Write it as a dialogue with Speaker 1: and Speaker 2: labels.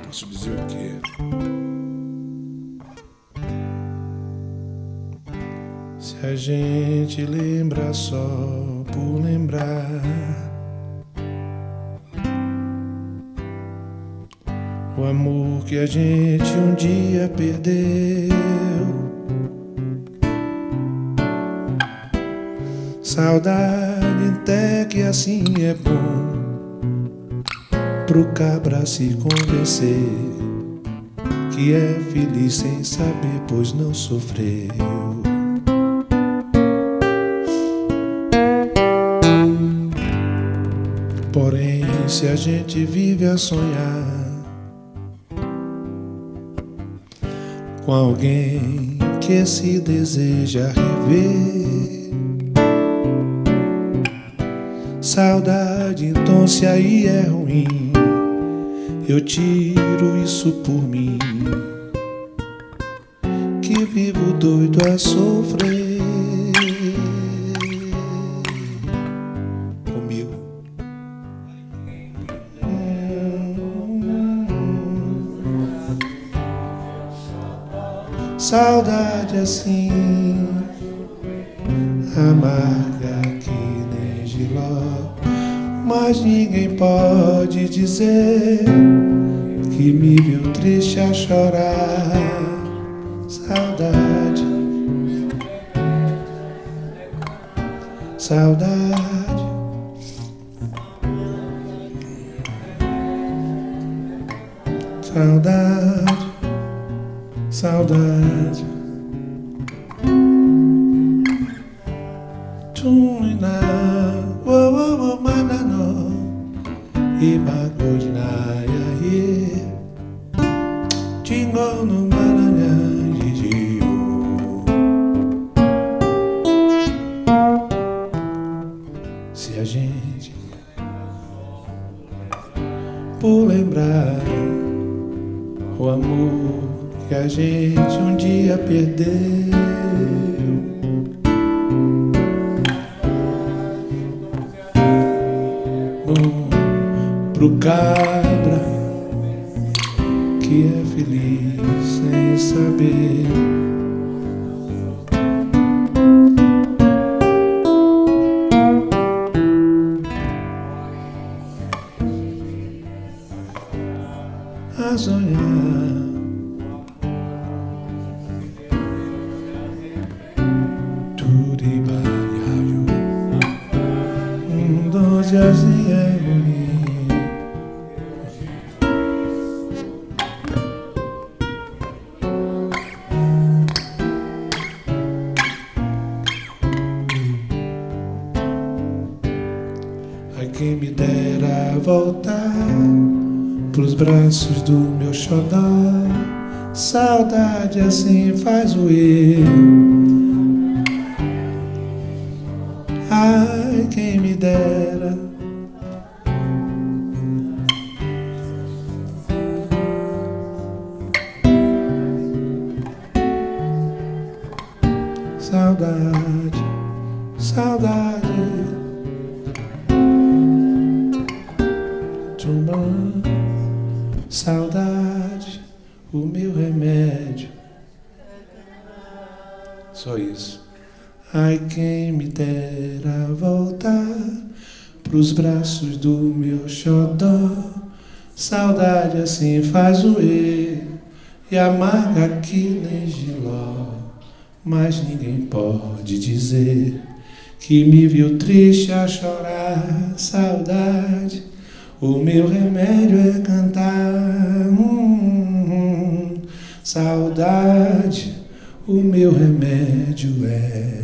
Speaker 1: posso dizer o quê? Se a gente lembra só por lembrar. O amor que a gente um dia perdeu. Saudade até que assim é bom pro cabra se convencer que é feliz sem saber, pois não sofreu. Porém, se a gente vive a sonhar com alguém que se deseja rever, saudade, então se aí é ruim eu tiro isso por mim, que vivo doido a sofrer. Comigo. Saudade assim, amarga que nem giló mas ninguém pode dizer que me viu triste a chorar. Saudade, saudade. Saudade, saudade. Tuna, no jijiyo. Se a gente por lembrar o amor que a gente um dia perdeu. Pro cabra que é feliz sem saber. A sonhar. Tudo e um doce assim quem me dera voltar pros braços do meu xodó. Saudade assim faz o eu. Ai, quem me dera. Saudade, saudade. Tumba, saudade, o meu remédio. Só isso. Ai, quem me dera voltar pros braços do meu xodó. Saudade assim faz o erro e amarga que nem giló. Mas ninguém pode dizer que me viu triste a chorar. Saudade, o meu remédio é cantar. Hum, saudade, o meu remédio é